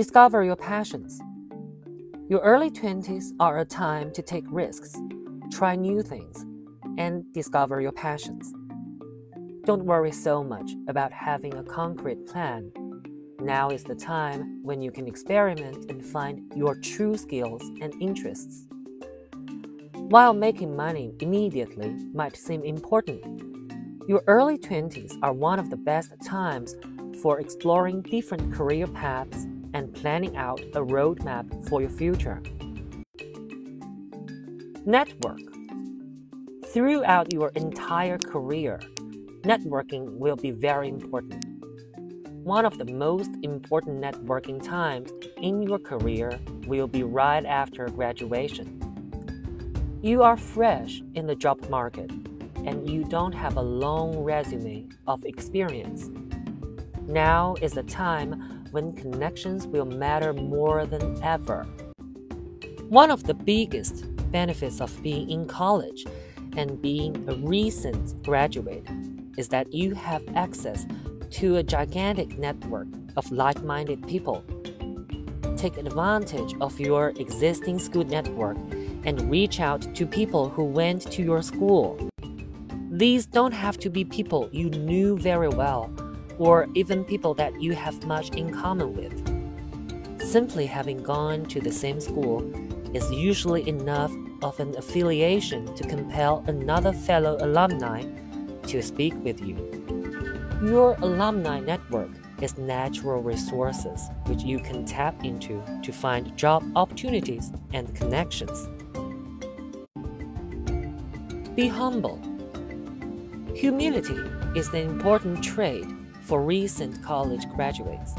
Discover your passions. Your early 20s are a time to take risks, try new things, and discover your passions. Don't worry so much about having a concrete plan. Now is the time when you can experiment and find your true skills and interests. While making money immediately might seem important, your early 20s are one of the best times for exploring different career paths and planning out a roadmap for your future. Network. Throughout your entire career, networking will be very important. One of the most important networking times in your career will be right after graduation. You are fresh in the job market and you don't have a long resume of experience. Now is the time when connections will matter more than ever. One of the biggest benefits of being in college and being a recent graduate is that you have access to a gigantic network of like minded people. Take advantage of your existing school network and reach out to people who went to your school. These don't have to be people you knew very well or even people that you have much in common with. Simply having gone to the same school is usually enough of an affiliation to compel another fellow alumni to speak with you. Your alumni network is natural resources which you can tap into to find job opportunities and connections. Be humble. Humility is an important trait for recent college graduates.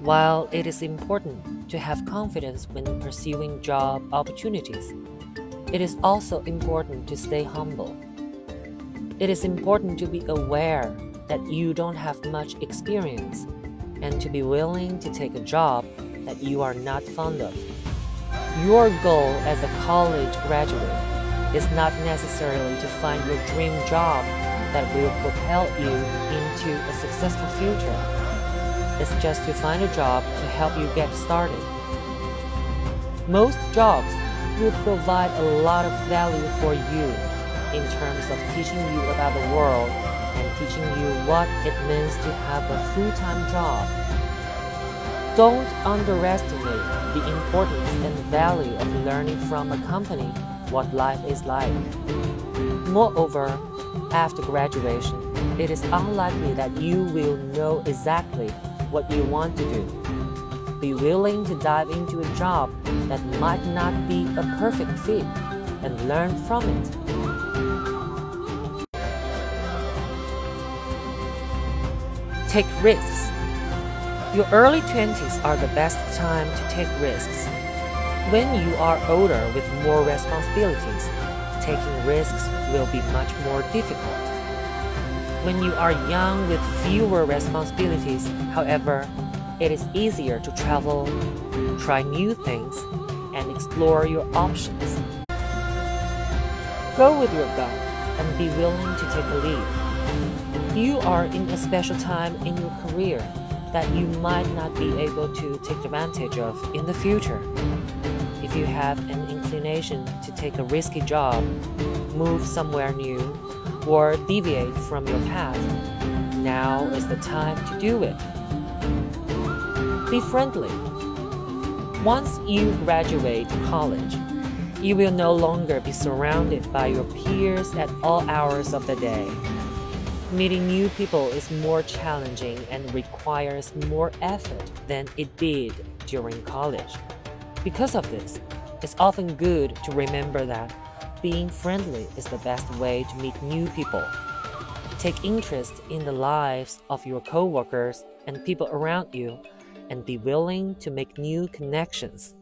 While it is important to have confidence when pursuing job opportunities, it is also important to stay humble. It is important to be aware that you don't have much experience and to be willing to take a job that you are not fond of. Your goal as a college graduate is not necessarily to find your dream job that will propel you into a successful future. It's just to find a job to help you get started. Most jobs will provide a lot of value for you in terms of teaching you about the world and teaching you what it means to have a full time job. Don't underestimate the importance and value of learning from a company what life is like. Moreover, after graduation, it is unlikely that you will know exactly what you want to do. Be willing to dive into a job that might not be a perfect fit and learn from it. Take risks. Your early 20s are the best time to take risks. When you are older with more responsibilities, taking risks will be much more difficult. When you are young with fewer responsibilities, however, it is easier to travel, try new things, and explore your options. Go with your gut and be willing to take a lead. You are in a special time in your career that you might not be able to take advantage of in the future. If you have an inclination to take a risky job, move somewhere new, or deviate from your path, now is the time to do it. Be friendly. Once you graduate college, you will no longer be surrounded by your peers at all hours of the day. Meeting new people is more challenging and requires more effort than it did during college. Because of this, it's often good to remember that being friendly is the best way to meet new people. Take interest in the lives of your coworkers and people around you and be willing to make new connections.